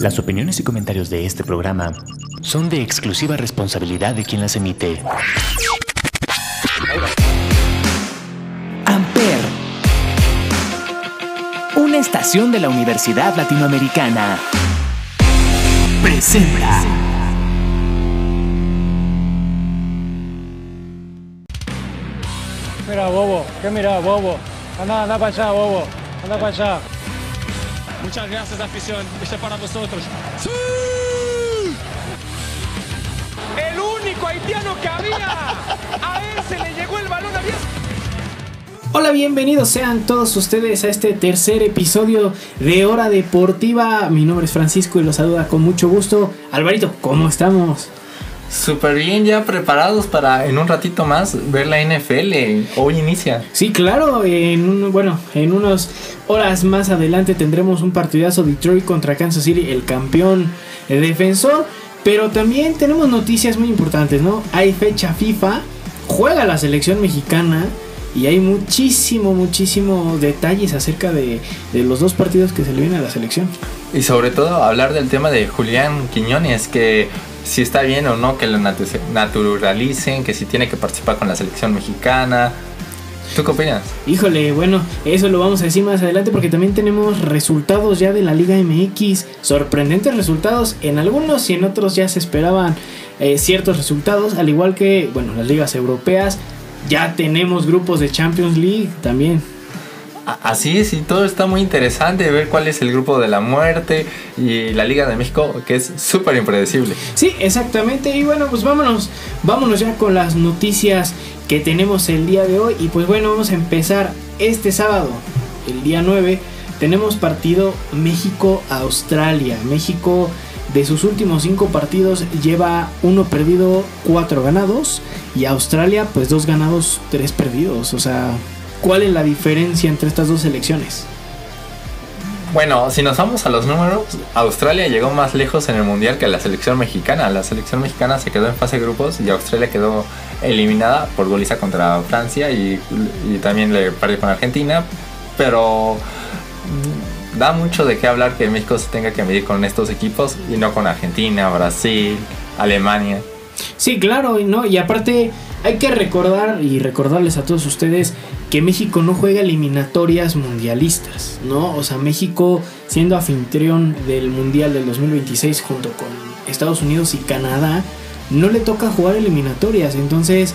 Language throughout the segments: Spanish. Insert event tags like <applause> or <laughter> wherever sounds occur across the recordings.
Las opiniones y comentarios de este programa son de exclusiva responsabilidad de quien las emite. Amper, una estación de la Universidad Latinoamericana, presenta. Mira, bobo, ¿qué mira, bobo? Anda, anda para allá, bobo, anda para allá. Muchas gracias, afición. Este para vosotros. El único haitiano que había. A él se le llegó el balón abierto. Hola, bienvenidos sean todos ustedes a este tercer episodio de Hora Deportiva. Mi nombre es Francisco y los saluda con mucho gusto. Alvarito, ¿cómo estamos? Súper bien, ya preparados para en un ratito más ver la NFL. Hoy inicia. Sí, claro, en bueno, en unas horas más adelante tendremos un partidazo Detroit contra Kansas City, el campeón el defensor. Pero también tenemos noticias muy importantes, ¿no? Hay fecha FIFA, juega la selección mexicana y hay muchísimo, muchísimo detalles acerca de, de los dos partidos que se le vienen a la selección. Y sobre todo hablar del tema de Julián Quiñones, que si está bien o no que lo natu- naturalicen, que si tiene que participar con la selección mexicana. ¿Tú qué opinas? Híjole, bueno, eso lo vamos a decir más adelante porque también tenemos resultados ya de la Liga MX, sorprendentes resultados, en algunos y en otros ya se esperaban eh, ciertos resultados, al igual que, bueno, las ligas europeas, ya tenemos grupos de Champions League también. Así es, y todo está muy interesante ver cuál es el grupo de la muerte y la Liga de México, que es súper impredecible. Sí, exactamente, y bueno, pues vámonos, vámonos ya con las noticias que tenemos el día de hoy, y pues bueno, vamos a empezar este sábado, el día 9, tenemos partido México-Australia, México de sus últimos cinco partidos lleva uno perdido, cuatro ganados. Y Australia, pues dos ganados, tres perdidos. O sea, ¿cuál es la diferencia entre estas dos selecciones? Bueno, si nos vamos a los números, Australia llegó más lejos en el Mundial que la selección mexicana. La selección mexicana se quedó en fase de grupos y Australia quedó eliminada por goliza contra Francia y, y también le perdió con Argentina. Pero da mucho de qué hablar que México se tenga que medir con estos equipos y no con Argentina, Brasil, Alemania. Sí, claro, no, y aparte hay que recordar y recordarles a todos ustedes que México no juega eliminatorias mundialistas, ¿no? O sea, México siendo anfitrión del Mundial del 2026 junto con Estados Unidos y Canadá, no le toca jugar eliminatorias, entonces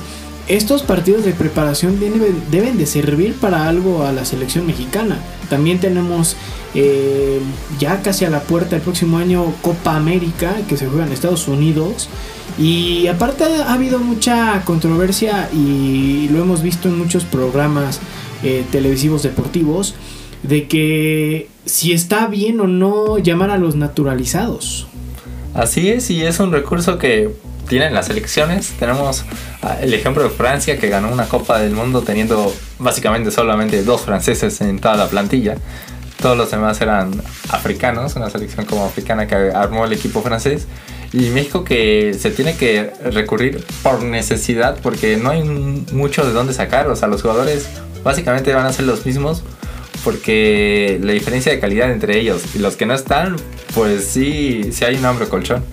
estos partidos de preparación deben, deben de servir para algo a la selección mexicana. También tenemos eh, ya casi a la puerta el próximo año Copa América que se juega en Estados Unidos. Y aparte ha habido mucha controversia y lo hemos visto en muchos programas eh, televisivos deportivos de que si está bien o no llamar a los naturalizados. Así es, y es un recurso que tienen las elecciones. Tenemos ah, el ejemplo de Francia que ganó una Copa del Mundo teniendo básicamente solamente dos franceses en toda la plantilla. Todos los demás eran africanos, una selección como africana que armó el equipo francés. Y México que se tiene que recurrir por necesidad porque no hay mucho de dónde sacar. O sea, los jugadores básicamente van a ser los mismos porque la diferencia de calidad entre ellos y los que no están, pues sí, sí hay un hambre colchón.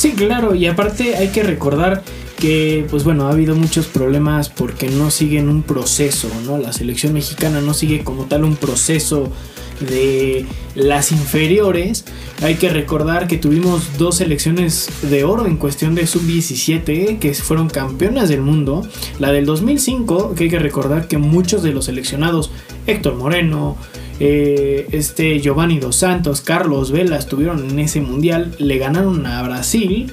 Sí, claro, y aparte hay que recordar que, pues bueno, ha habido muchos problemas porque no siguen un proceso, ¿no? La selección mexicana no sigue como tal un proceso de las inferiores. Hay que recordar que tuvimos dos selecciones de oro en cuestión de sub-17 que fueron campeonas del mundo. La del 2005, que hay que recordar que muchos de los seleccionados, Héctor Moreno, este Giovanni Dos Santos, Carlos Vela estuvieron en ese mundial, le ganaron a Brasil,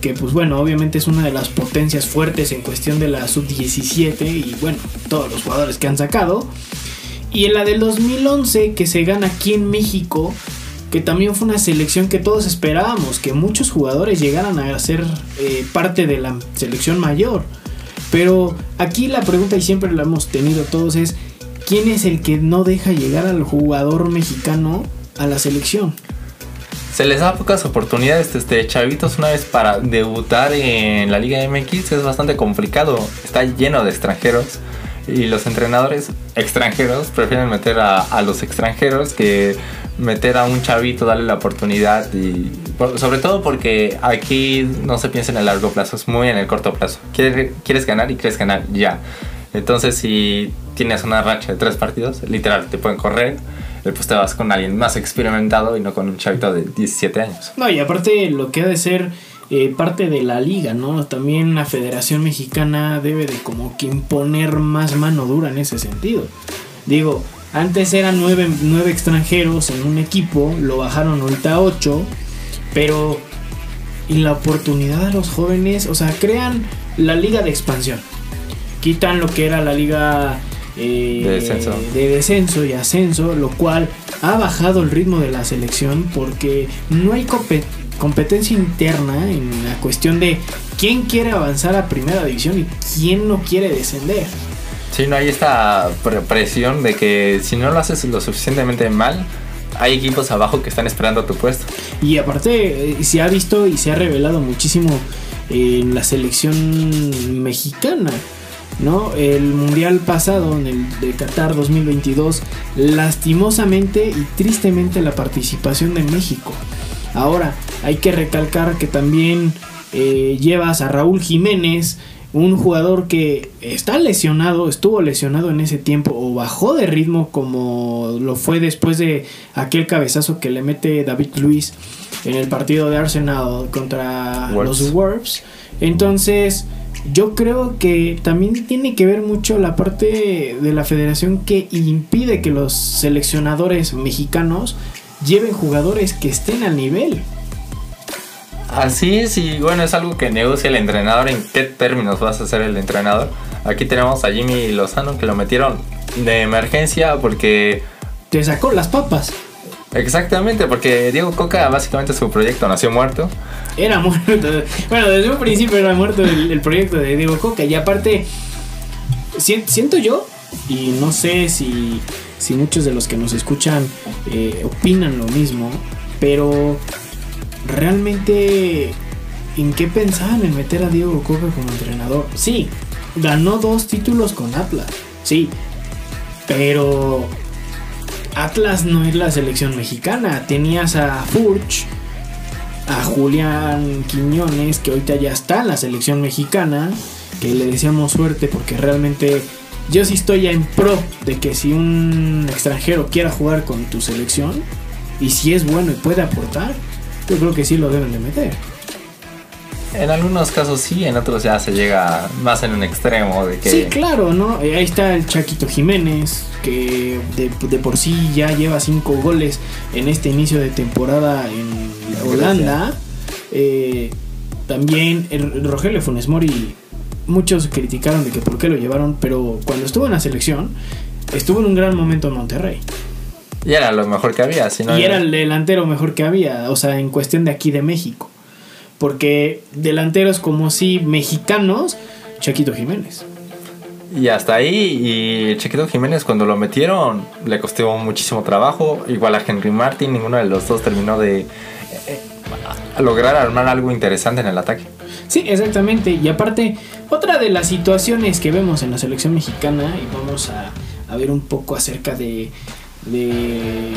que pues bueno, obviamente es una de las potencias fuertes en cuestión de la sub-17 y bueno, todos los jugadores que han sacado. Y en la del 2011 que se gana aquí en México, que también fue una selección que todos esperábamos, que muchos jugadores llegaran a ser eh, parte de la selección mayor. Pero aquí la pregunta, y siempre la hemos tenido todos, es ¿quién es el que no deja llegar al jugador mexicano a la selección? Se les da pocas oportunidades, este, chavitos, una vez para debutar en la Liga MX es bastante complicado. Está lleno de extranjeros Y los entrenadores extranjeros prefieren meter a, a los extranjeros que meter a un chavito, darle la oportunidad y por- sobre todo porque aquí no se piensa en el largo plazo, es muy en el corto plazo. Quieres, quieres ganar y quieres ganar ya. Entonces si tienes una racha de tres partidos, literal, te pueden correr, eh, pues te vas con alguien más experimentado y no con un chavito de 17 años. No, y aparte lo que ha de ser eh, parte de la liga, ¿no? También la Federación Mexicana debe de como que imponer más mano dura en ese sentido. Digo, antes eran nueve, nueve extranjeros en un equipo, lo bajaron ahorita a ocho, pero y la oportunidad a los jóvenes, o sea, crean la liga de expansión. Quitan lo que era la liga eh, De descenso. de descenso y ascenso, lo cual ha bajado el ritmo de la selección porque no hay compe- competencia interna en la cuestión de quién quiere avanzar a primera división y quién no quiere descender. Sí, no hay esta pre- presión de que si no lo haces lo suficientemente mal, hay equipos abajo que están esperando tu puesto. Y aparte eh, se ha visto y se ha revelado muchísimo en la selección mexicana. ¿No? El mundial pasado, en el de Qatar 2022, lastimosamente y tristemente la participación de México. Ahora, hay que recalcar que también eh, llevas a Raúl Jiménez, un jugador que está lesionado, estuvo lesionado en ese tiempo o bajó de ritmo como lo fue después de aquel cabezazo que le mete David Luis en el partido de Arsenal contra los Wolves. Entonces, yo creo que también tiene que ver mucho la parte de la federación que impide que los seleccionadores mexicanos lleven jugadores que estén al nivel. Así es, y bueno, es algo que negocia el entrenador en qué términos vas a ser el entrenador. Aquí tenemos a Jimmy Lozano que lo metieron de emergencia porque... Te sacó las papas. Exactamente, porque Diego Coca básicamente su proyecto nació muerto. Era muerto. Bueno, desde un principio era muerto el, proyecto de Diego Coca. Y aparte, sien- siento yo, y no sé si, si muchos de los que nos escuchan eh, opinan lo mismo, pero realmente, ¿en qué pensaban en meter a Diego Coca como entrenador? Sí, ganó dos títulos con Atlas, sí, pero Atlas no es la selección mexicana. Tenías a Furch, a Julián Quiñones, que ahorita ya está en la selección mexicana, que le deseamos suerte porque realmente yo sí estoy en pro de que si un extranjero quiera jugar con tu selección y si es bueno y puede aportar, yo creo que sí lo deben de meter. En algunos casos sí, en otros ya se llega más en un extremo de que... Sí, claro, ¿no? Eh, Ahí está el Chaquito Jiménez, que de, de por sí ya lleva cinco goles en este inicio de temporada en Holanda. Eh, también el Rogelio Funes Mori, muchos criticaron de que por qué lo llevaron, pero cuando estuvo en la selección, estuvo en un gran momento en Monterrey. Y era lo mejor que había, si no Y era el delantero mejor que había, o sea, en cuestión de aquí de México. Porque delanteros como sí mexicanos, Chaquito Jiménez. Y hasta ahí, y Chiquito Jiménez cuando lo metieron le costó muchísimo trabajo. Igual a Henry Martin, ninguno de los dos terminó de eh, eh, lograr armar algo interesante en el ataque. Sí, exactamente. Y aparte, otra de las situaciones que vemos en la selección mexicana, y vamos a, a ver un poco acerca de, de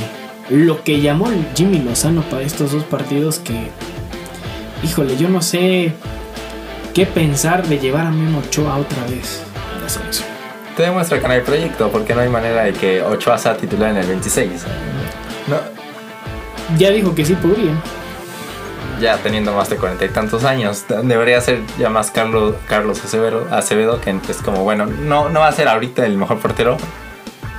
lo que llamó Jimmy Lozano para estos dos partidos, que, híjole, yo no sé qué pensar de llevar a Memo Ochoa otra vez a la selección. Te demuestra que no hay proyecto, porque no hay manera de que Ochoa sea titular en el 26. No, Ya dijo que sí podría. ya teniendo más de cuarenta y tantos años, debería ser ya más Carlos, Carlos Acevedo, Acevedo, que es como, bueno, no, no va a ser ahorita el mejor portero,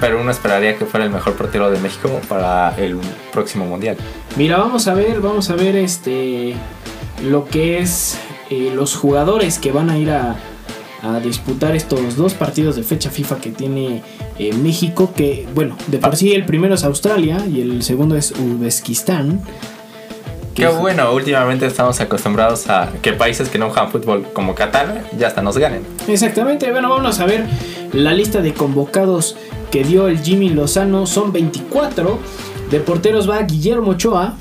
pero uno esperaría que fuera el mejor portero de México para el próximo mundial. Mira, vamos a ver, vamos a ver este lo que es eh, los jugadores que van a ir a, a disputar estos dos partidos de fecha FIFA que tiene eh, México, que bueno, de por sí el primero es Australia y el segundo es Uzbekistán. Qué bueno, últimamente estamos acostumbrados a que países que no juegan fútbol como Qatar ya hasta nos ganen. Exactamente, bueno, vamos a ver la lista de convocados que dio el Jimmy Lozano, son 24. De porteros va Guillermo Ochoa,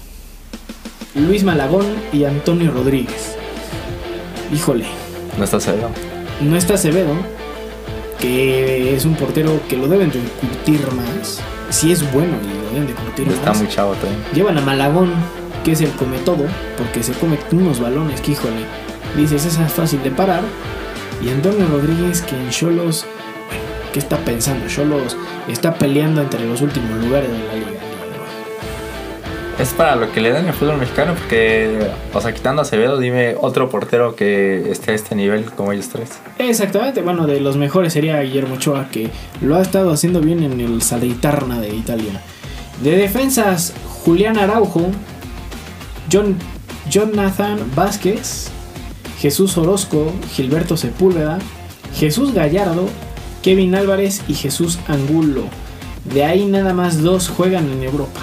Luis Malagón y Antonio Rodríguez. Híjole, No está Acevedo. no está Acevedo. que es un portero que lo deben de curtir más. Si es bueno y lo deben de curtir Está más. muy chavo también. Llevan a Malagón, que es el come todo, porque se come unos balones que, híjole, dices, esa es fácil de parar. Y Antonio Rodríguez, que en Cholos, bueno, ¿qué está pensando? Cholos está peleando entre los últimos lugares de la liga. Es para lo que le dan el fútbol mexicano, porque, o sea, quitando a Acevedo, dime otro portero que esté a este nivel como ellos tres. Exactamente, bueno, de los mejores sería Guillermo Ochoa, que lo ha estado haciendo bien en el Salernitana de Italia. De defensas, Julián Araujo, John, Jonathan Vázquez, Jesús Orozco, Gilberto Sepúlveda, Jesús Gallardo, Kevin Álvarez y Jesús Angulo. De ahí nada más dos juegan en Europa.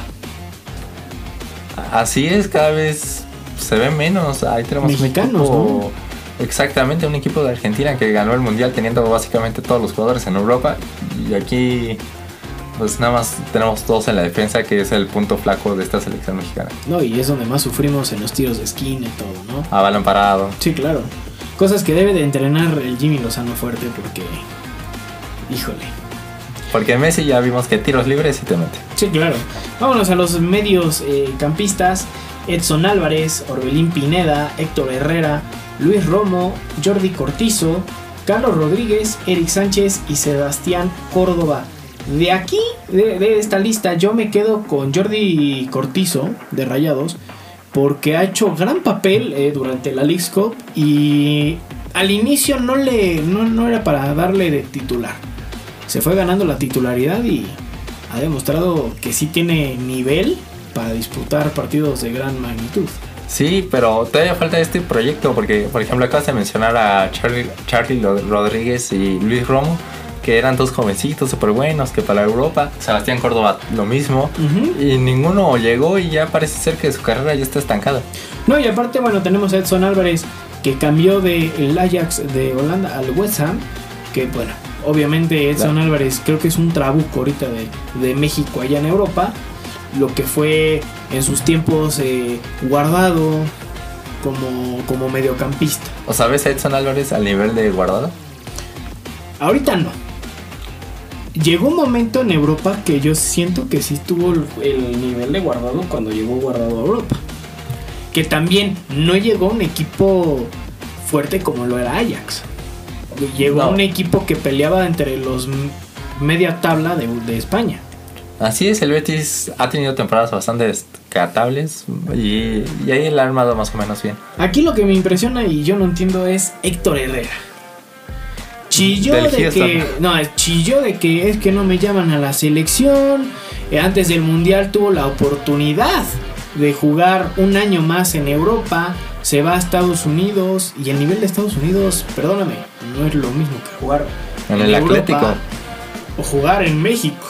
Así es, cada vez se ve menos. Ahí tenemos Mexicanos, un equipo. Exactamente, un equipo de Argentina que ganó el mundial teniendo básicamente todos los jugadores en Europa. Y aquí, pues nada más tenemos dos en la defensa, que es el punto flaco de esta selección mexicana. No, y es donde más sufrimos en los tiros de esquina y todo, ¿no? A balón parado. Sí, claro. Cosas que debe de entrenar el Jimmy Lozano fuerte porque... Híjole. Porque Messi ya vimos que tiros libres y te mete. Sí, claro. Vámonos a los medios eh, campistas. Edson Álvarez, Orbelín Pineda, Héctor Herrera, Luis Romo, Jordi Cortizo, Carlos Rodríguez, Eric Sánchez y Sebastián Córdoba. De aquí, de, esta lista, yo me quedo con Jordi Cortizo de Rayados porque ha hecho gran papel eh, durante la League's Cup y al inicio no, le, no, no era para darle de titular. Se fue ganando la titularidad y ha demostrado que sí tiene nivel para disputar partidos de gran magnitud. Sí, pero todavía falta este proyecto porque, por ejemplo, acabas de mencionar a Charlie, Charlie Rodríguez y Luis Romo, que eran dos jovencitos súper buenos que para Europa. Sebastián Córdoba lo mismo. Y ninguno llegó y ya parece ser que su carrera ya está estancada. No, y aparte, bueno, tenemos a Edson Álvarez que cambió del Ajax de Holanda al West Ham, que bueno, obviamente Edson Álvarez creo que es un trabuco ahorita de, de México allá en Europa, lo que fue en sus tiempos eh, guardado como, como mediocampista. ¿O sabes a Edson Álvarez al nivel de guardado? Ahorita no. Llegó un momento en Europa que yo siento que sí tuvo el, el nivel de guardado cuando llegó guardado a Europa. Que también no llegó un equipo fuerte como lo era Ajax. Llegó No. un equipo que peleaba entre los media tabla de, de España. Así es, el Betis ha tenido temporadas bastante descartables y, y ahí él ha armado más o menos bien. Aquí lo que me impresiona y yo no entiendo es Héctor Herrera. Chilló Del de Houston. que. No, chilló de que es que no me llaman a la selección. Eh, Antes del Mundial tuvo la oportunidad de jugar un año más en Europa. Se va a Estados Unidos. Y el nivel de Estados Unidos, perdóname, no es lo mismo que jugar En el Atlético. o jugar en México.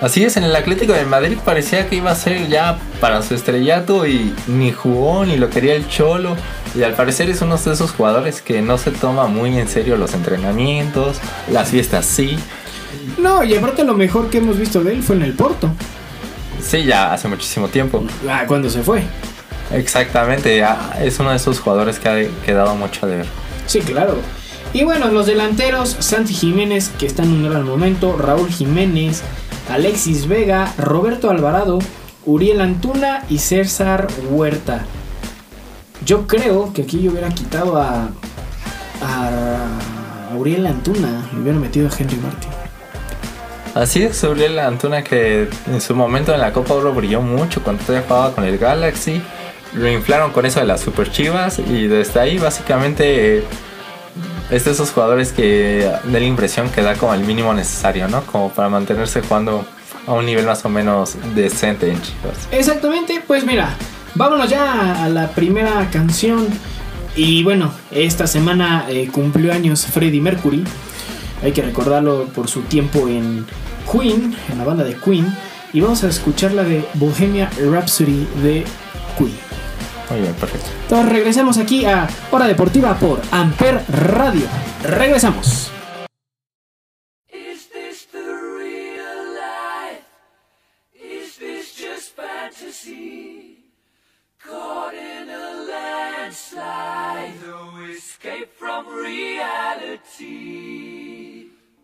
Así es, en el Atlético de Madrid parecía que iba a ser ya para su estrellato y ni jugó ni lo quería el Cholo. Y al parecer es uno de esos jugadores que no se toma muy en serio los entrenamientos, las fiestas sí. No, y aparte lo mejor que hemos visto de él fue en el Porto. Sí, ya hace muchísimo tiempo. Ah, cuando se fue. Exactamente, ya es uno de esos jugadores que ha quedado mucho de ver. Sí, claro. Y bueno, los delanteros, Santi Jiménez, que está en un gran momento, Raúl Jiménez, Alexis Vega, Roberto Alvarado, Uriel Antuna y César Huerta. Yo creo que aquí yo hubiera quitado a, a, a Uriel Antuna y hubiera metido a Henry Martin. Así es, Uriel Antuna que en su momento en la Copa Oro brilló mucho cuando todavía jugaba con el Galaxy. Lo inflaron con eso de las Super Chivas y desde ahí básicamente es de esos jugadores que da la impresión que da como el mínimo necesario, ¿no? Como para mantenerse jugando a un nivel más o menos decente en Chivas. Exactamente, pues mira, vámonos ya a la primera canción. Y bueno, esta semana eh, cumplió años Freddie Mercury. Hay que recordarlo por su tiempo en Queen, en la banda de Queen. Y vamos a escuchar la de Bohemia Rhapsody de Queen. Muy bien, perfecto. Entonces regresamos aquí a Hora Deportiva por Amper Radio. Regresamos. Reality.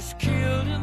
is killed in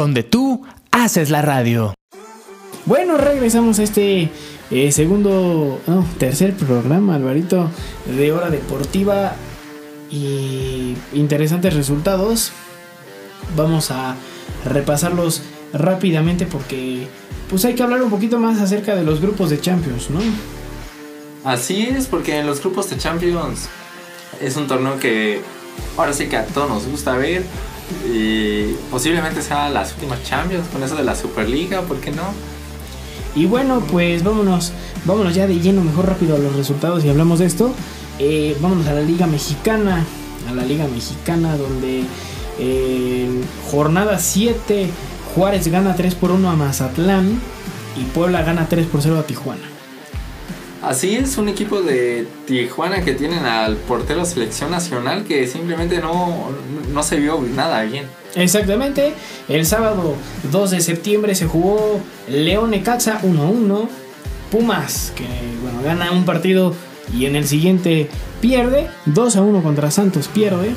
donde tú haces la radio. Bueno, regresamos a este eh, segundo, no, tercer programa, Alvarito, de Hora Deportiva y interesantes resultados. Vamos a repasarlos rápidamente porque pues hay que hablar un poquito más acerca de los grupos de Champions, ¿no? Así es, porque en los grupos de Champions es un torneo que ahora sí que a todos nos gusta ver. Y posiblemente sea las últimas Champions con eso de la Superliga, ¿por qué no? Y bueno, pues vámonos, vámonos ya de lleno mejor rápido a los resultados y hablamos de esto. Eh, vámonos a la Liga Mexicana, a la Liga Mexicana donde en jornada 7 Juárez gana 3 por 1 a Mazatlán y Puebla gana 3 por 0 a Tijuana. Así es, un equipo de Tijuana que tienen al portero selección nacional que simplemente no, no se vio nada bien. Exactamente, el sábado 2 de septiembre se jugó León Necaxa 1-1, Pumas que bueno, gana un partido y en el siguiente pierde, 2-1 contra Santos pierde,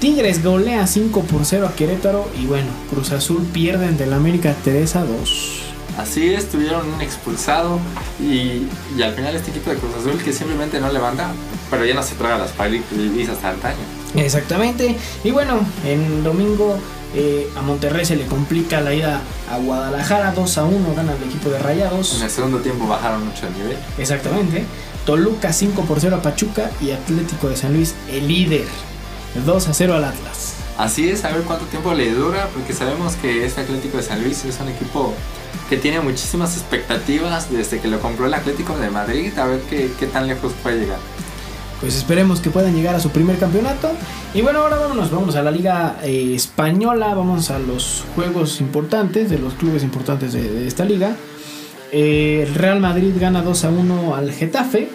Tigres golea 5 por 0 a Querétaro y bueno, Cruz Azul pierden del América 3 a 2. Así es, tuvieron un expulsado y, y al final este equipo de Cruz Azul que simplemente no levanta, pero ya no se traga las palizas hasta antaño. Exactamente. Y bueno, en domingo eh, a Monterrey se le complica la ida a Guadalajara 2 a 1, gana el equipo de Rayados. En el segundo tiempo bajaron mucho el nivel. Exactamente. Toluca 5 por 0 a Pachuca y Atlético de San Luis el líder 2 a 0 al Atlas. Así es, a ver cuánto tiempo le dura, porque sabemos que este Atlético de San Luis es un equipo que tiene muchísimas expectativas desde que lo compró el Atlético de Madrid, a ver qué, qué tan lejos puede llegar. Pues esperemos que puedan llegar a su primer campeonato. Y bueno, ahora vámonos, vamos a la liga eh, española, vamos a los juegos importantes, de los clubes importantes de, de esta liga. Eh, el Real Madrid gana 2 a 1 al Getafe.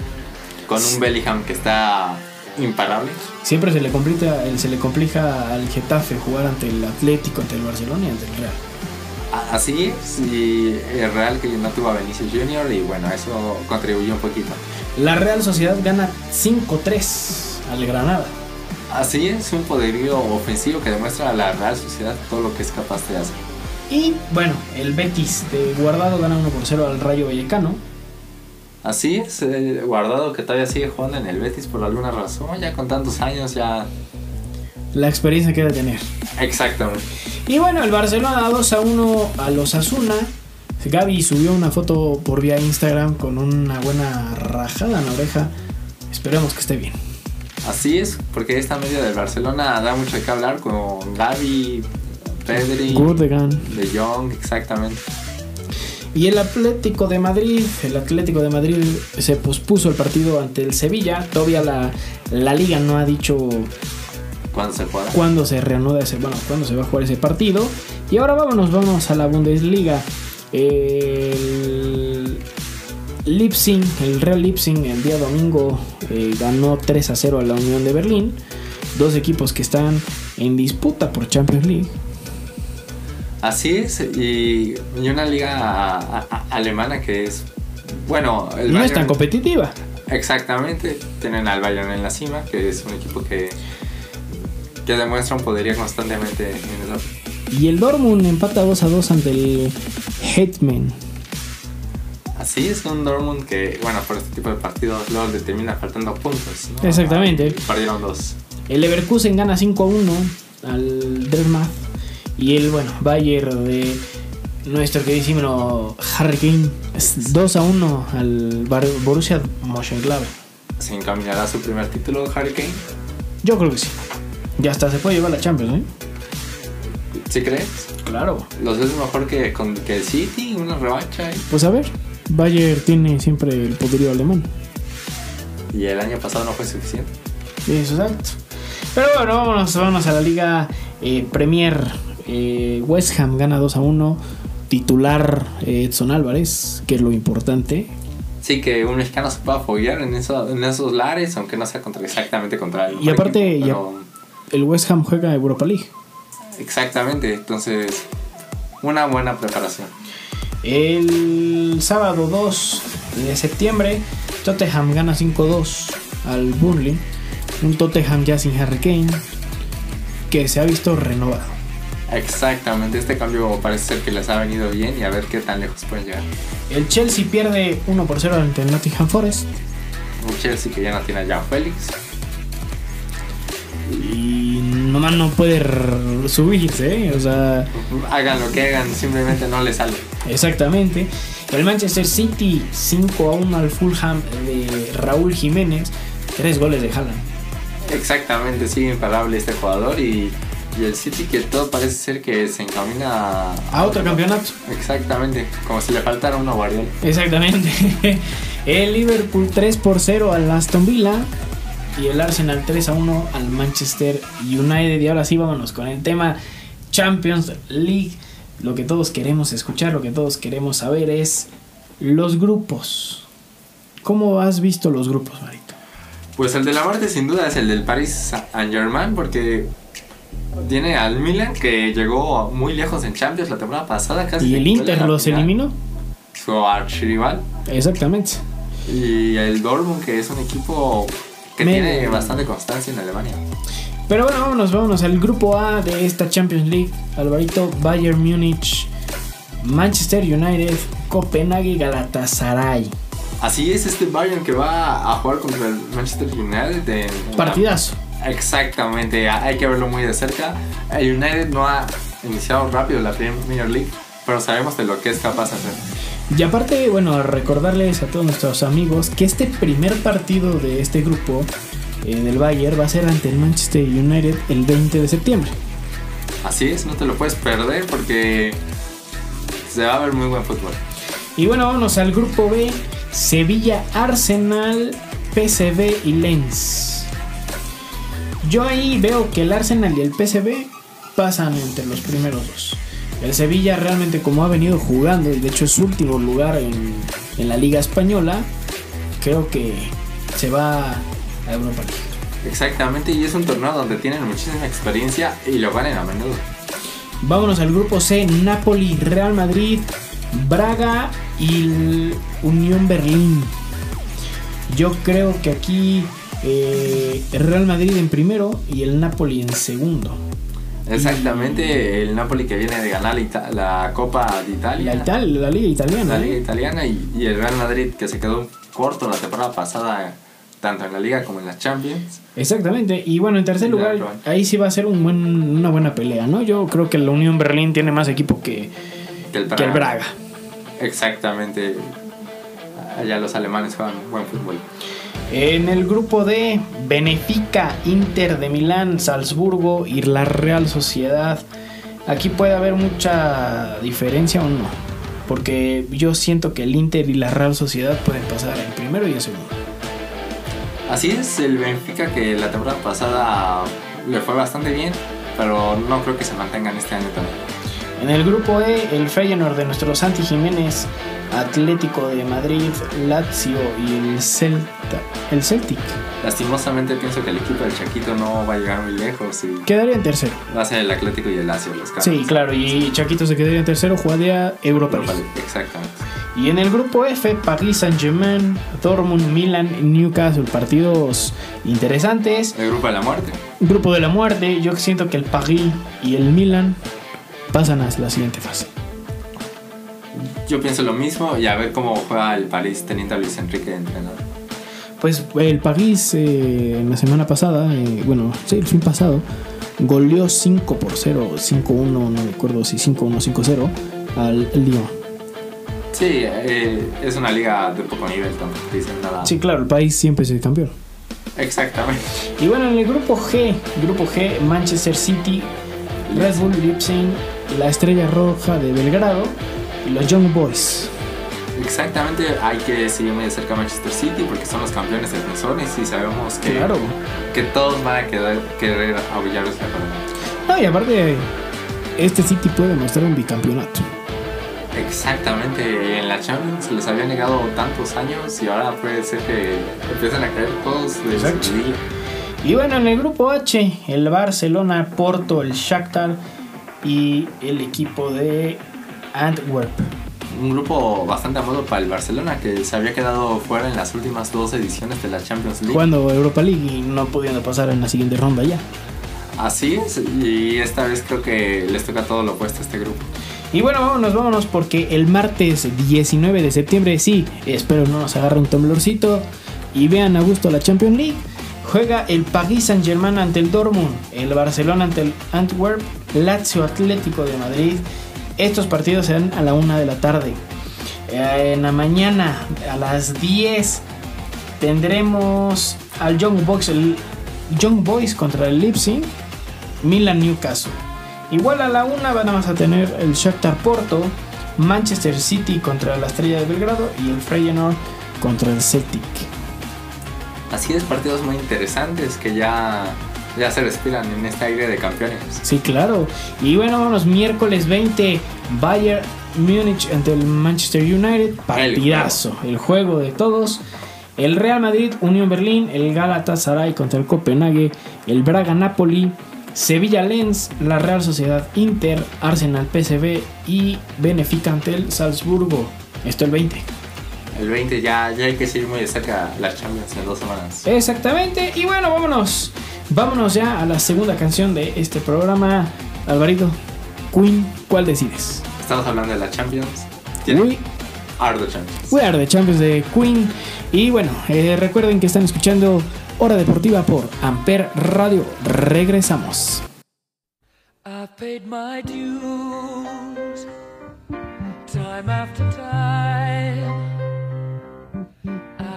Con un Bellingham que está imparable. Siempre se le complica, se le complica al Getafe jugar ante el Atlético, ante el Barcelona y ante el Real. Así es, y el Real que no tuvo a Vinicius Junior y bueno, eso contribuyó un poquito. La Real Sociedad gana 5-3 al Granada. Así es, un poderío ofensivo que demuestra a la Real Sociedad todo lo que es capaz de hacer. Y bueno, el Betis de Guardado gana 1 por 0 al Rayo Vallecano. Así es, eh, Guardado que todavía sigue jugando en el Betis por alguna razón, ya con tantos años ya... La experiencia que debe tener. Exactamente. Y bueno, el Barcelona 2 a 1 a los Asuna. Gaby subió una foto por vía Instagram con una buena rajada en la oreja. Esperemos que esté bien. Así es, porque esta media del Barcelona da mucho de qué hablar con Gaby, Pedri, Gundogan. De Jong, exactamente. Y el Atlético de Madrid, el Atlético de Madrid se pospuso el partido ante el Sevilla. Todavía la, la liga no ha dicho Cuando se juega. cuándo se reanuda ese, bueno, cuándo se va a jugar ese partido. Y ahora vámonos, vamos a la Bundesliga. El Leipzig, el Real Leipzig el día domingo eh, ganó 3 a 0 a la Unión de Berlín. Dos equipos que están en disputa por Champions League. Así es, y, una liga a- a- alemana que es... Bueno, el No es tan competitiva. Exactamente, tienen al Bayern en la cima, que es un equipo que, que demuestra un poderío constantemente en eso. Y el Dortmund empata 2 a 2 ante el Hetman. Así es un Dortmund que, bueno, por este tipo de partidos luego le termina faltando puntos. ¿no? Exactamente. Ah, Perdieron dos. El Leverkusen gana 5 a 1 al Drema. Y el, bueno, Bayern de nuestro queridísimo Harry Kane es 2 a 1 al Borussia Mönchengladbach. Se encaminará a su primer título Harry Kane. Yo creo que sí. Ya hasta se puede llevar la Champions, ¿eh? ¿Sí crees? Claro. ¿Los ves mejor que, con, que el City? ¿Una revancha? ahí? Pues a ver, Bayern tiene siempre el poderío alemán. Y el año pasado no fue suficiente. Eso, exacto. Pero bueno, vámonos, vámonos a la Liga eh, Premier. Eh, West Ham gana 2 a 1. Titular eh, Edson Álvarez, que es lo importante. Sí, que un mexicano se pueda apoyar en, eso, en esos lares, aunque no sea contra, exactamente contra el Y aparte, equipo, ya- pero- El West Ham juega Europa League. Exactamente, entonces una buena preparación. El sábado 2 de septiembre, Tottenham gana 5-2 al Burnley. Un Tottenham ya sin Harry Kane, que se ha visto renovado. Exactamente, este cambio parece ser que les ha venido bien y a ver qué tan lejos pueden llegar. El Chelsea pierde 1 por 0 ante el Nottingham Forest. Un Chelsea que ya no tiene a Joao Félix. Y nomás no puede subirse, ¿eh? o sea, Hagan lo que hagan, simplemente no les sale. exactamente. El Manchester City 5 a 1 al Fulham de Raúl Jiménez, tres goles de Haaland. Exactamente, sigue imparable este jugador y, y el City que todo parece ser que se encamina A otro campeonato. Exactamente, como si le faltara uno a Guardiola. Exactamente. <laughs> El Liverpool 3 por 0 al Aston Villa. Y el Arsenal 3 a 1 al Manchester United. Y ahora sí, vámonos con el tema Champions League. Lo que todos queremos escuchar, lo que todos queremos saber es los grupos. ¿Cómo has visto los grupos, Marito? Pues el de la muerte sin duda es el del Paris Saint-Germain porque tiene al Milan que llegó muy lejos en Champions la temporada pasada. Casi ¿Y el Inter los final. eliminó? Su archirival. Exactamente. Y el Dortmund que es un equipo que tiene bastante constancia en Alemania. Pero bueno, vámonos, vámonos al grupo A de esta Champions League. Alvarito, Bayern Múnich, Manchester United, Copenhague Galatasaray. Así es este Bayern que va a jugar contra el Manchester United en la- Partidazo. Exactamente, hay que verlo muy de cerca. El United no ha iniciado rápido la Premier League, pero sabemos de lo que es capaz de hacer. Y aparte, bueno, recordarles a todos nuestros amigos que este primer partido de este grupo eh, del Bayern va a ser ante el Manchester United el 20 de septiembre. Así es, no te lo puedes perder porque se va a ver muy buen fútbol. Y bueno, vámonos al grupo B, Sevilla, Arsenal, PSV y Lens. Yo ahí veo que el Arsenal y el PSV pasan entre los primeros dos. El Sevilla realmente como ha venido jugando, y de hecho es su último lugar en, en la Liga Española, creo que se va a Europa League. Exactamente, y es un torneo donde tienen muchísima experiencia y lo ganan a menudo. Vámonos al grupo C, Napoli, Real Madrid, Braga y Unión Berlín. Yo creo que aquí eh, el Real Madrid en primero y el Napoli en segundo. Exactamente, el Napoli que viene de ganar la, la Copa de Italia. La, Ital- la Liga Italiana. la Liga ¿eh? Italiana y, y el Real Madrid que se quedó corto la temporada pasada, tanto en la Liga como en la Champions. Exactamente. Y bueno, en tercer lugar, ahí sí va a ser un buen, una buena pelea, ¿no? Yo creo que la Unión Berlín tiene más equipo que, Que el que el Braga. Exactamente. Allá los alemanes juegan buen fútbol. En el grupo D, Benfica, Inter de Milán, Salzburgo y la Real Sociedad. Aquí puede haber mucha diferencia o no. Porque yo siento que el Inter y la Real Sociedad pueden pasar en primero y en segundo. Así es, el Benfica que la temporada pasada le fue bastante bien, pero no creo que se mantengan este año también. En el grupo E, el Feyenoord de nuestro Santi Jiménez, Atlético de Madrid, Lazio y el Celta, el Celtic. Lastimosamente pienso que el equipo del Chaquito no va a llegar muy lejos y Quedaría en tercero. va a ser el Atlético y el Lazio los caras. Sí, claro, y Chaquito se quedaría en tercero, jugaría Europa League. Exactamente. Y en el grupo F, Paris Saint-Germain, Dortmund, Milan, Newcastle, partidos interesantes. El grupo de la muerte. Grupo de la muerte, yo siento que el Paris y el Milan pasan a la siguiente fase. Yo pienso lo mismo y a ver cómo juega el París teniendo a Luis Enrique de entrenador. Pues el París eh, en la semana pasada, eh, bueno, sí, el fin pasado, goleó 5 por 0, 5-1, no me acuerdo si 5-1, 5-0 al Lyon. Sí, eh, es una liga de poco nivel, tampoco dicen nada. Sí, claro, el país siempre es el campeón. Exactamente. Y bueno, en el grupo G, grupo G, Manchester City, Red Bull Leipzig, la Estrella Roja de Belgrado y los Young Boys. Exactamente, hay que seguir muy de cerca a Manchester City porque son los campeones defensores y sabemos que, Claro. que todos van a quedar, querer la corona. No, y aparte, este City puede mostrar un bicampeonato. Exactamente, en la Champions les había negado tantos años y ahora puede ser que empiecen a caer todos de Exacto. Y bueno, en el grupo H, el Barcelona, Porto, el Shakhtar y el equipo de Antwerp. Un grupo bastante amado para el Barcelona que se había quedado fuera en las últimas dos ediciones de la Champions League. Jugando Europa League y no pudiendo pasar en la siguiente ronda ya. Así es, y esta vez creo que les toca todo lo opuesto a este grupo. Y bueno, vámonos, vámonos, porque el martes 19 de septiembre, sí, espero no nos agarre un temblorcito y vean a gusto la Champions League. Juega el Paris Saint Germain ante el Dortmund, el Barcelona ante el Antwerp, Lazio Atlético de Madrid. Estos partidos serán a la una de la tarde. Eh, En la mañana, a las 10, tendremos al Young Boys, contra el Leipzig, Milan Newcastle. Igual a la una van a a tener el Shakhtar Porto, Manchester City contra la Estrella de Belgrado y el Feyenoord contra el Celtic. Así es, partidos muy interesantes que ya, ya se respiran en este aire de campeones. Sí, claro. Y bueno, vámonos miércoles 20, Bayern Múnich ante el Manchester United. Partidazo, el juego de todos. El Real Madrid, Unión Berlín, el Galatasaray contra el Copenhague, el Braga Napoli, Sevilla Lens, la Real Sociedad Inter, Arsenal PSV y Benfica ante el Salzburgo. Esto el 20. El 20 ya, ya hay que seguir muy de cerca las Champions en dos semanas. Exactamente. Y bueno, vámonos. Vámonos ya a la segunda canción de este programa. Alvarito, Queen, ¿cuál decides? Estamos hablando de la Champions. We, Are the Champions. We Are the Champions de Queen. Y bueno, eh, recuerden que están escuchando Hora Deportiva por Amper Radio. Regresamos. I've paid my dues time after time.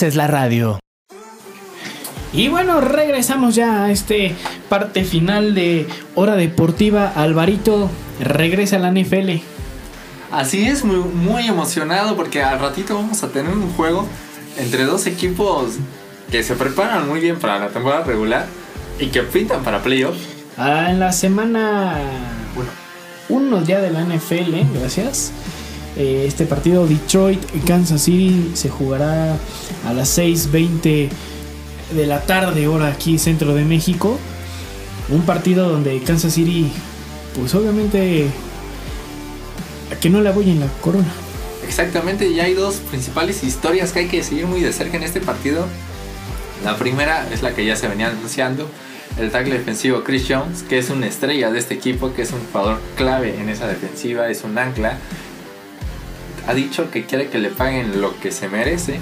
haces la radio. Y bueno, regresamos ya a este parte final de Hora Deportiva. Alvarito regresa a la NFL. Así es, muy, muy emocionado porque al ratito vamos a tener un juego entre dos equipos que se preparan muy bien para la temporada regular y que pintan para playoff. Ah, en la semana uno ya de la NFL, gracias. Eh, este partido Detroit Kansas City se jugará a las 6:20 de la tarde hora aquí centro de México. Un partido donde Kansas City pues obviamente que no la voy en la corona. Exactamente, y hay dos principales historias que hay que seguir muy de cerca en este partido. La primera es la que ya se venía anunciando, el tackle defensivo Chris Jones, que es una estrella de este equipo, que es un jugador clave en esa defensiva, es un ancla. Ha dicho que quiere que le paguen lo que se merece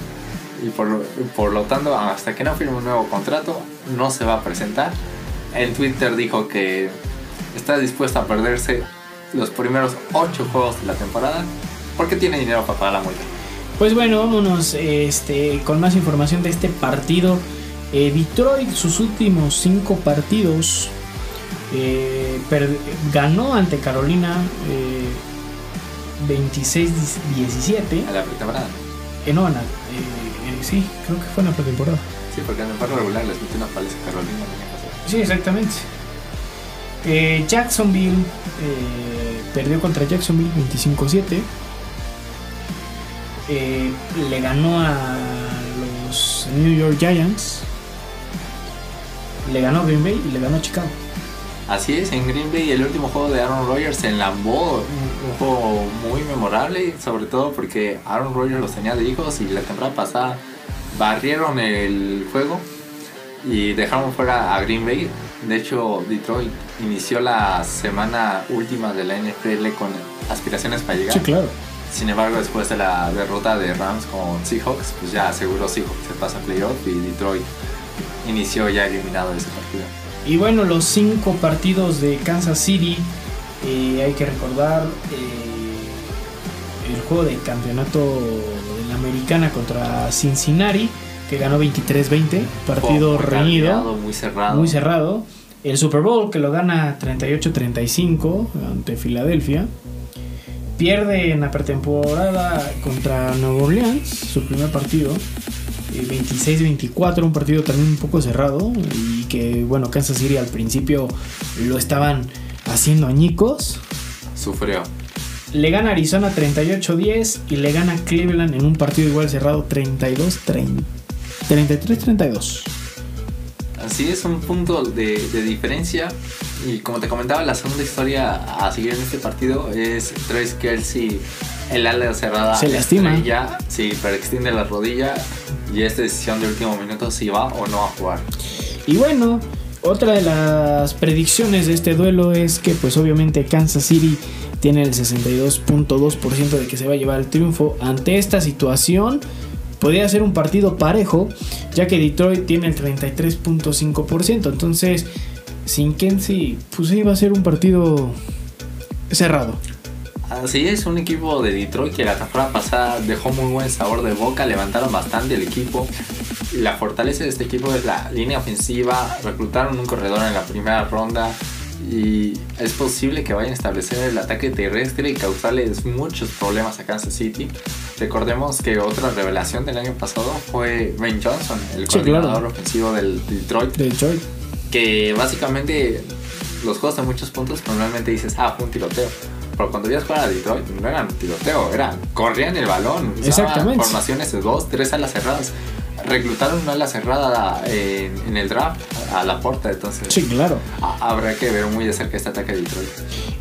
y por, por lo tanto, hasta que no firme un nuevo contrato, no se va a presentar. En Twitter dijo que está dispuesto a perderse los primeros 8 juegos de la temporada porque tiene dinero para pagar la multa. Pues bueno, vámonos este, con más información de este partido. Eh, Detroit, sus últimos cinco partidos, eh, ganó ante Carolina eh, 26-17. A la pretemporada. Eh, no, en la- eh, eh, sí, creo que fue en la pretemporada. Sí, porque en el par regular les metió una paliza a Carolina. Sí, exactamente. Eh, Jacksonville perdió contra Jacksonville 25-7. Eh, le ganó a los New York Giants. Le ganó a Green Bay y le ganó a Chicago. Así es, en Green Bay el último juego de Aaron Rodgers en Lambeau, un, juego muy memorable, sobre todo porque Aaron Rodgers los tenía de hijos y la temporada pasada barrieron el juego y dejaron fuera a Green Bay. De hecho, Detroit inició la semana última de la NFL con aspiraciones para llegar. Sí, claro. Sin embargo, después de la derrota de Rams con Seahawks, pues ya aseguró Seahawks se pasa a playoff y Detroit inició ya eliminado de ese partido. Y bueno, los cinco partidos de Kansas City, eh, hay que recordar eh, el juego de campeonato de la americana contra Cincinnati, que ganó 23-20, partido Muy reñido. muy cerrado. muy cerrado. El Super Bowl que lo gana 38-35 ante Filadelfia. Pierde en la pretemporada contra Nueva Orleans, su primer partido. Eh, 26-24, un partido también un poco cerrado. Y que, bueno, Kansas City al principio lo estaban haciendo añicos. Sufrió. Le gana Arizona 38-10 y le gana Cleveland en un partido igual cerrado 32-30. 33-32. Así es, un punto de, de diferencia. Y como te comentaba, la segunda historia a seguir en este partido es Trace Kelsey, el ala cerrada. Se lastima. Ya, sí, pero extiende la rodilla. Y es decisión de último minuto si va o no a jugar. Y bueno, otra de las predicciones de este duelo es que pues obviamente Kansas City tiene el 62.2% de que se va a llevar el triunfo. Ante esta situación podría ser un partido parejo, ya que Detroit tiene el 33.5%. Entonces, sin Kenzie, pues va a ser un partido cerrado. Así es, un equipo de Detroit que la temporada pasada dejó muy buen sabor de boca, levantaron bastante el equipo. La fortaleza de este equipo es la línea ofensiva, reclutaron un corredor en la primera ronda y es posible que vayan a establecer el ataque terrestre y causarles muchos problemas a Kansas City. Recordemos que otra revelación del año pasado fue Ben Johnson, el Sí, coordinador claro. ofensivo del Detroit, De Detroit. que básicamente los juegos de muchos puntos normalmente dices, ah, fue un tiroteo. Pero cuando ibas jugar a Detroit no eran tiroteo, era corrían el balón. Exactamente. Formaciones de dos, tres alas cerradas. Reclutaron una ala cerrada en, en el draft a la puerta, entonces Sí, claro. a- habrá que ver muy de cerca este ataque de Detroit.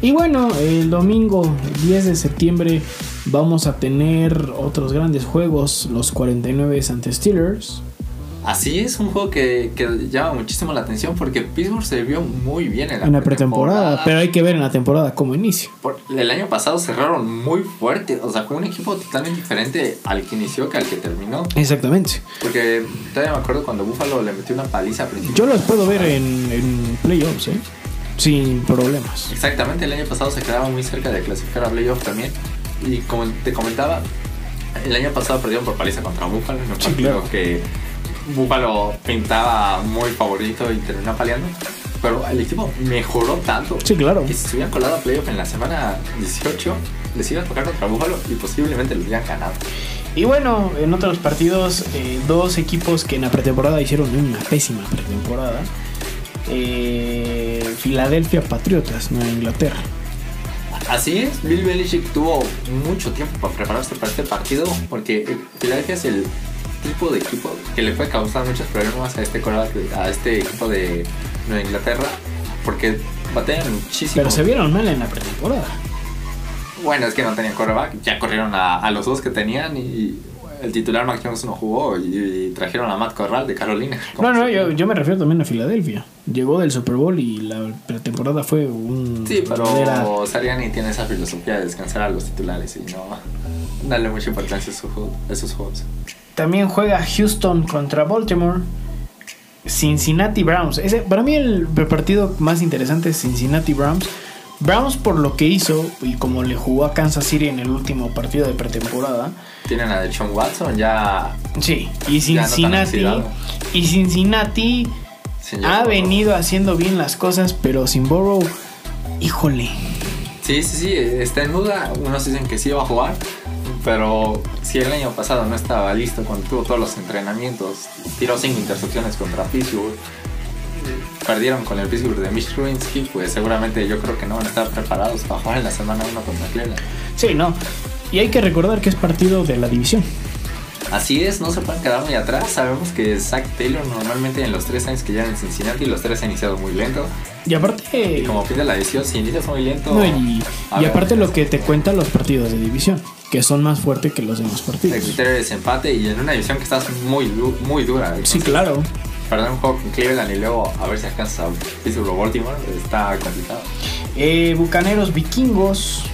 Y bueno, el domingo 10 de septiembre vamos a tener otros grandes juegos, los 49 ante Steelers. Así es un juego que, que llama muchísimo la atención porque Pittsburgh se vio muy bien en la, en la pretemporada, pero hay que ver en la temporada cómo inicia. Por- el año pasado cerraron muy fuerte, o sea, fue un equipo totalmente diferente al que inició que al que terminó. Exactamente. Porque todavía me acuerdo cuando Buffalo le metió una paliza al principio. Yo los puedo ver en, en playoffs, ¿eh? Sin problemas. Exactamente, el año pasado se quedaba muy cerca de clasificar a playoff también. Y como te comentaba, el año pasado perdieron por paliza contra Buffalo, un Sí, claro. que Buffalo pintaba muy favorito y terminó peleando. Pero el equipo mejoró tanto Sí, claro. que si se hubieran colado a playoff en la semana 18, les iba a tocar contra Buffalo y posiblemente lo hubieran ganado. Y bueno, en otros partidos, eh, dos equipos que en la pretemporada hicieron una pésima pretemporada. Eh, Filadelfia Patriotas, Nueva Inglaterra. Así es, Bill Belichick tuvo mucho tiempo para prepararse para este partido porque Philadelphia es el tipo de equipo que le puede causar muchos problemas a este a este equipo de Nueva Inglaterra porque batean muchísimo. Pero se vieron mal en la pretemporada. Bueno, es que no tenían quarterback. Ya corrieron a, a los dos que tenían y el titular Mac Jones no jugó y, y trajeron a Matt Corral de Carolina. <laughs> No, no, yo, yo me refiero también a Filadelfia. Llegó del Super Bowl y la pretemporada fue un. Sí, pero verdadera- Sariani tiene esa filosofía de descansar a los titulares y no darle mucha importancia a esos juegos. También juega Houston contra Baltimore. Cincinnati Browns. Ese, para mí el partido más interesante es Cincinnati Browns. Browns por lo que hizo y como le jugó a Kansas City en el último partido de pretemporada. Tienen a Deshaun Watson ya Sí, y no Cincinnati. y Cincinnati sin ha venido haciendo bien las cosas, pero sin Burrow, híjole. Sí, sí, sí, está en duda. Unos dicen que sí va a jugar, pero si el año pasado no estaba listo cuando tuvo todos los entrenamientos, tiró cinco intercepciones contra Pittsburgh, perdieron con el Pittsburgh de Mitch pues seguramente yo creo que no van a estar preparados para jugar en la semana 1 contra Cleveland. Sí, no. Y hay que recordar que es partido de la división. Así es, no se pueden quedar muy atrás. Sabemos que Zach Taylor normalmente en los tres años que llevan en Cincinnati, los tres ha iniciado muy lento. Y aparte. Y como pide la decisión, si inicias muy lento... No, y, a y ver, aparte lo que te cuentan los partidos de división, que son más fuertes que los demás El partidos. criterio es empate y en una división que estás muy, muy dura. Sí, claro. Perder un juego con Cleveland y luego a ver si alcanzas a Pittsburgh o Baltimore está complicado. Eh, Bucaneros Vikingos,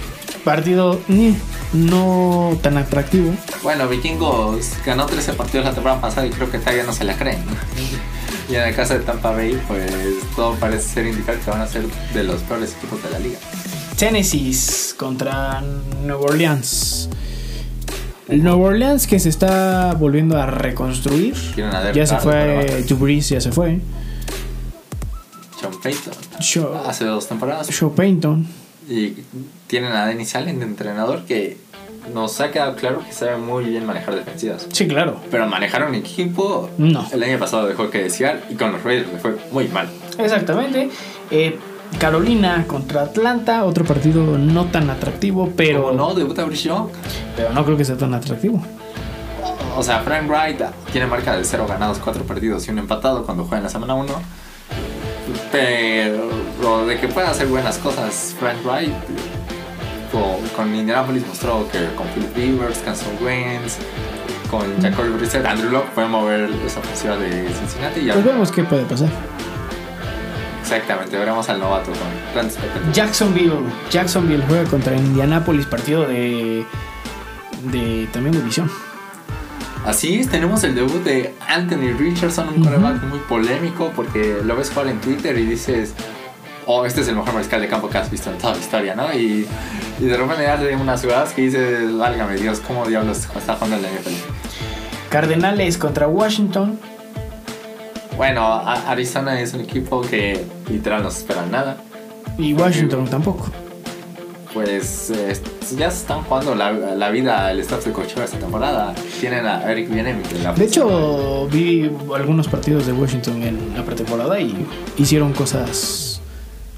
partido ni, no tan atractivo. Bueno, Vikingos ganó 13 partidos la temporada pasada y creo que todavía no se la creen. y en el caso de Tampa Bay, pues todo parece ser indicar que van a ser de los peores equipos de la liga. Tennessee contra Nueva Orleans. El Nueva Orleans que se está volviendo a reconstruir. A Ya se fue, Brees ya se fue. Sean Payton Shaw, hace dos temporadas Shaw Payton. Y tienen a Dennis Allen de entrenador que nos ha quedado claro que sabe muy bien manejar defensivas. Sí, claro. Pero manejar un equipo No. el año pasado dejó que desear y con los Raiders le fue muy mal. Exactamente. Eh, Carolina contra Atlanta, otro partido no tan atractivo, pero no, debuta Bryce Young. pero no creo que sea tan atractivo. O sea, Frank Wright tiene marca de 0 ganados, 4 perdidos y un empatado cuando juega en la semana 1. Pero de que pueda hacer buenas cosas, Frank Wright con, con Indianapolis mostró que con Philip Rivers, Canson Wentz, con Jacoby Brissett, Andrew Locke puede mover esa ofensiva de Cincinnati. Y ya- Pues vemos qué puede pasar. exactamente, veremos al novato con grandes expectativas. Jacksonville, Jacksonville juega contra Indianapolis, partido de de también división. Así es, tenemos el debut de Anthony Richardson, un Ujú. quarterback muy polémico porque lo ves jugar en Twitter y dices, oh, este es el mejor mariscal de campo que has visto en toda la historia, ¿no? Y, y de repente hace unas jugadas que dices, válgame Dios, ¿cómo diablos está jugando en la NFL? Cardenales contra Washington. Bueno, Arizona es un equipo que literal no se espera nada. Y Washington tampoco. Pues eh, ya se están jugando la, la vida al staff de coach esta temporada. Tienen a Eric la De hecho, vi algunos partidos de Washington en la pretemporada y hicieron cosas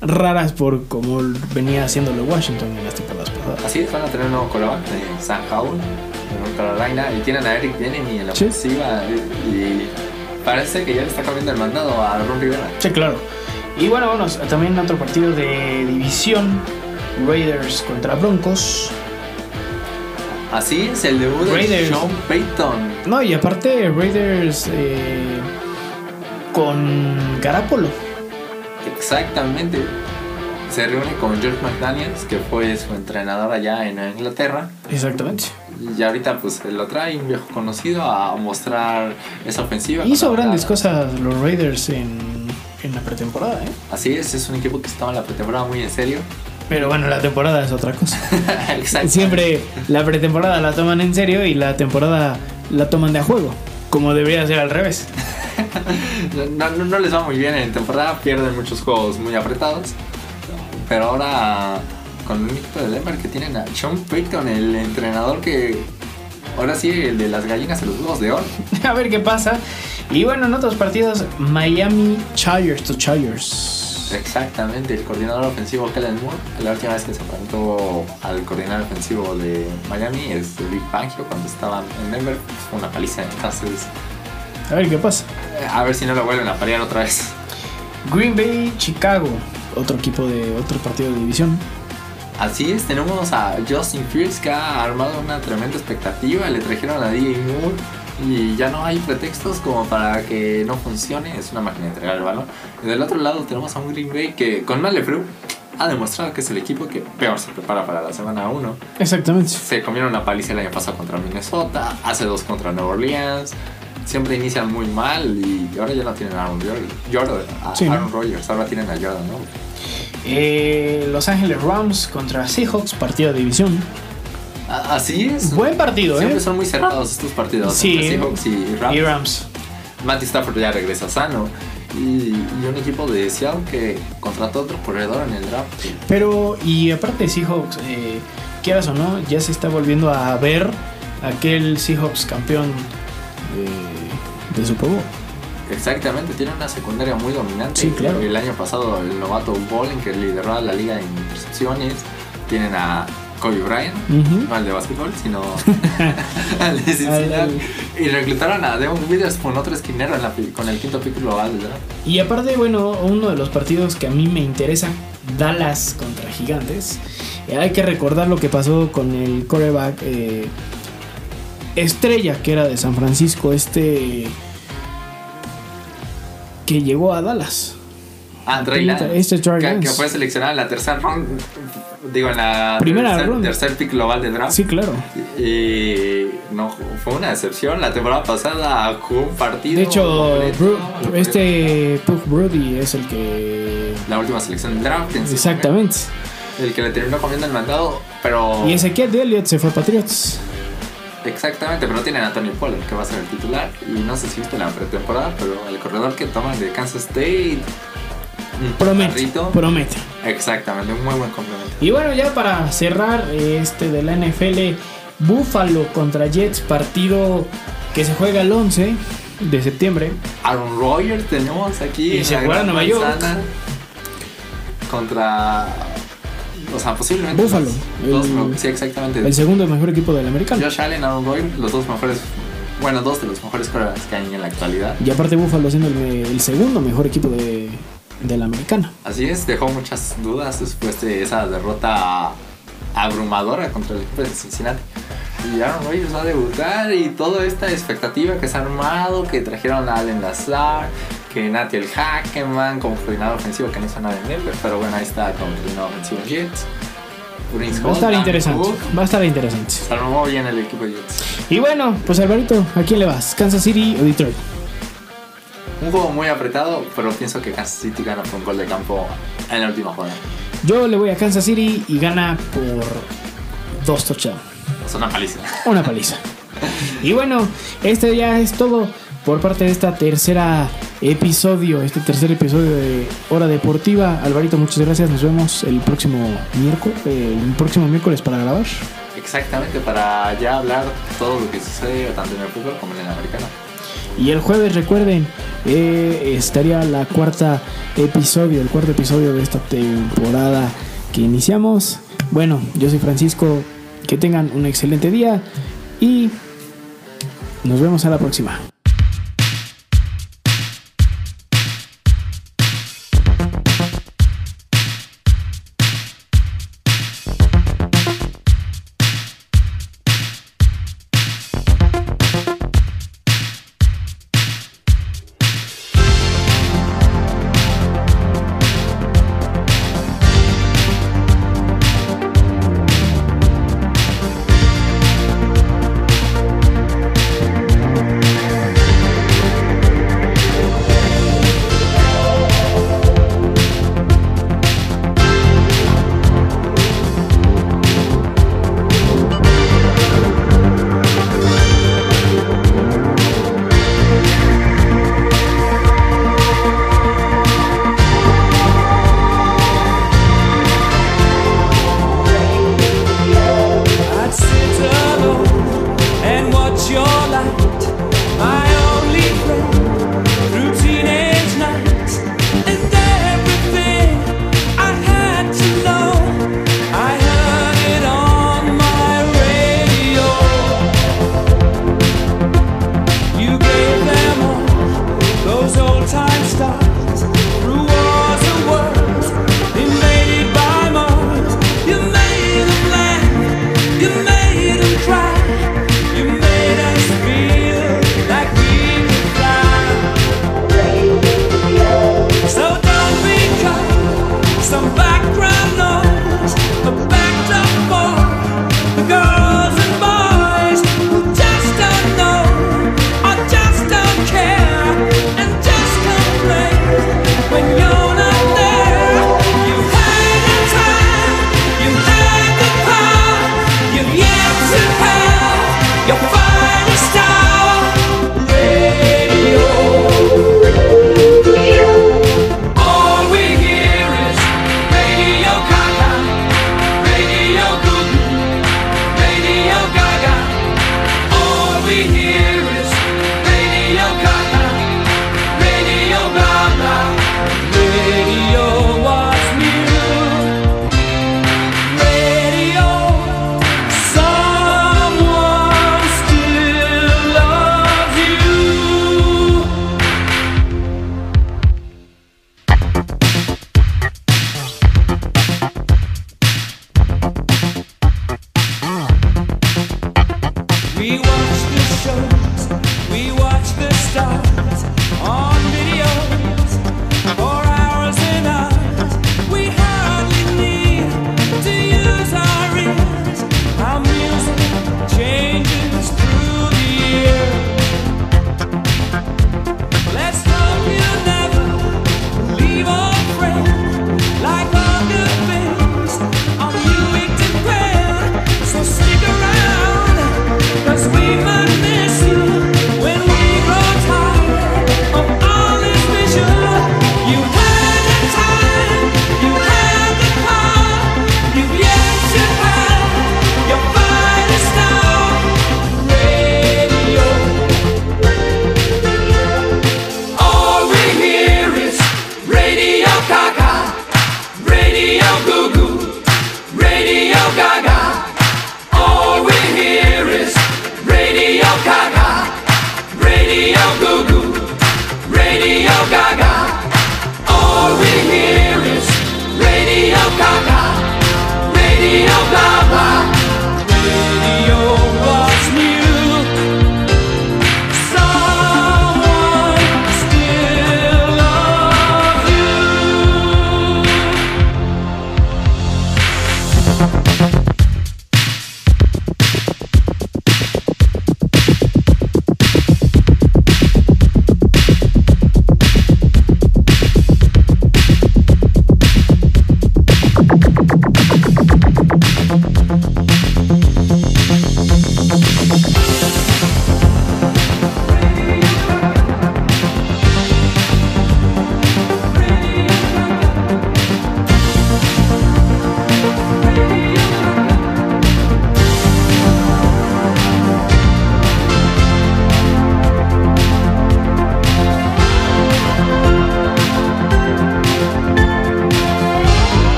raras por como venía haciéndolo Washington en las temporadas pasadas. Así es, van a tener un nuevo coreback de San Howell, en North Carolina, y tienen a Eric Bieniemy en la Sí. ofensiva y, y parece que ya le está cambiando el mandado a Ron Rivera. Sí, claro. Y bueno, bueno, también otro partido de división. Raiders contra Broncos. Así es el debut de. Sean Payton. No, y aparte Raiders eh, con Garapolo. Exactamente. Se reúne con George McDaniels, que fue su entrenador allá en Inglaterra. Exactamente. Y ahorita pues lo trae un viejo conocido a mostrar esa ofensiva. Hizo la grandes cosas los Raiders en, en la pretemporada, ¿eh? Así es, es un equipo que estaba en la pretemporada muy en serio. Pero bueno, la temporada es otra cosa. <laughs> Siempre la pretemporada la toman en serio y la temporada la toman de a juego. Como debería ser al revés. <laughs> No, no, no les va muy bien en temporada, pierden muchos juegos muy apretados. Pero ahora con un equipo de Denver que tienen a Sean Payton, el entrenador que ahora sí, el de las gallinas y los huevos de oro. <laughs> A ver qué pasa. Y bueno, en otros partidos, Miami Chargers to Chargers. Exactamente, el coordinador ofensivo Kellen Moore, la última vez que se enfrentó al coordinador ofensivo de Miami es Big Fangio cuando estaban en Denver, fue una paliza, entonces A ver qué pasa. eh, a ver si no lo vuelven a parear otra vez. Green Bay, Chicago. Otro equipo de otro partido de división. Así es, tenemos a Justin Fields que ha armado una tremenda expectativa. Le trajeron a DJ Moore y ya no hay pretextos como para que no funcione. Es una máquina de entregar el balón. Y del otro lado tenemos a un Green Bay que con Malefru ha demostrado que es el equipo que peor se prepara para la semana 1. Exactamente. Se comieron una paliza el año pasado contra Minnesota, hace dos contra Nueva Orleans. Siempre inician muy mal y ahora ya no tienen a Aaron, Jordan, a Sí, ¿no? Aaron Rodgers, ahora tienen a Jordan, ¿no? Eh, Los Ángeles Rams contra Seahawks, partido de división. Así es. Buen partido, Siempre ¿eh? son muy cerrados estos partidos. Sí. entre Seahawks y Rams. Y Rams. Matty Stafford ya regresa sano. Y, y un equipo de Seattle que contrató otro corredor en el draft. Pero, y aparte de Seahawks, eh, quieras o no, ya se está volviendo a ver aquel Seahawks campeón de, de Super Bowl. Exactamente, tiene una secundaria muy dominante. Sí, claro. El año pasado el novato Bolin que lideró a la liga en intercepciones. Tienen a Kobe Bryant, no al de básquetbol, sino <laughs> al de Cincinnati. Y reclutaron a Devon Witherspoon, otro esquinero en la con el quinto pick global draft. Y aparte, bueno, uno de los partidos que a mí me interesa, Dallas contra Gigantes. Eh, hay que recordar lo que pasó con el coreback eh, estrella que era de San Francisco, este que llegó a Dallas. Ah, Trey Lance, Este Trey que, Lance. que fue seleccionado en la tercera ronda. Digo, en la Primera tercer, ronda. tercer pick global del draft. Sí, claro. Y no, fue una decepción. La temporada pasada jugó un partido. De hecho, completo. Bru- este Pug Brody es el que... La última selección del draft. en Exactamente. El que le terminó comiendo el mandado. Pero. Y Ezequiel de Elliott se fue a Patriots. Exactamente, pero tienen a Tony Pollard que va a ser el titular. Y no sé si viste la pretemporada, pero el corredor que toman de Kansas State. Promete, carrito. promete. Exactamente, un muy buen complemento. Y bueno, ya para cerrar este de la NFL, Buffalo contra Jets, partido que se juega el 11 de septiembre. Aaron Rodgers tenemos aquí. Y en se juega Nueva York. Contra. O sea, posiblemente. Buffalo, los- el- dos- sí, exactamente. El segundo mejor equipo del americano. Josh Allen, Aaron Rodgers, los dos mejores. Bueno, dos de los mejores quarterbacks que hay en la actualidad. Y aparte Buffalo siendo el segundo mejor equipo de, de la americana. Así es, dejó muchas dudas después de esa derrota abrumadora contra el equipo de Cincinnati. Y Aaron Rodgers va a debutar y toda esta expectativa que se ha armado, que trajeron a Allen Lazar, que Natiel Hackeman como coordinador ofensivo que no hizo nada en Denver, pero bueno, ahí está como coordinador ofensivo en Jets. Prince Va a estar interesante. Cook, Va a estar interesante. Se armó bien el equipo de Jets. Y bueno, pues Alvarito, ¿a quién le vas? ¿Kansas City o Detroit? Un juego muy apretado, pero pienso que Kansas City gana por un gol de campo en la última jugada. Yo le voy a Kansas City y gana por dos touchdowns. Es una paliza. Una paliza. <laughs> Y bueno, este ya es todo por parte de esta tercera episodio, este tercer episodio de Hora Deportiva. Alvarito, muchas gracias. Nos vemos el próximo miércoles, el próximo miércoles para grabar. Exactamente, para ya hablar todo lo que sucede tanto en el fútbol como en el americano. Y el jueves, recuerden, eh, estaría la cuarta episodio, el cuarto episodio de esta temporada que iniciamos. Bueno, yo soy Francisco. Que tengan un excelente día y nos vemos a la próxima.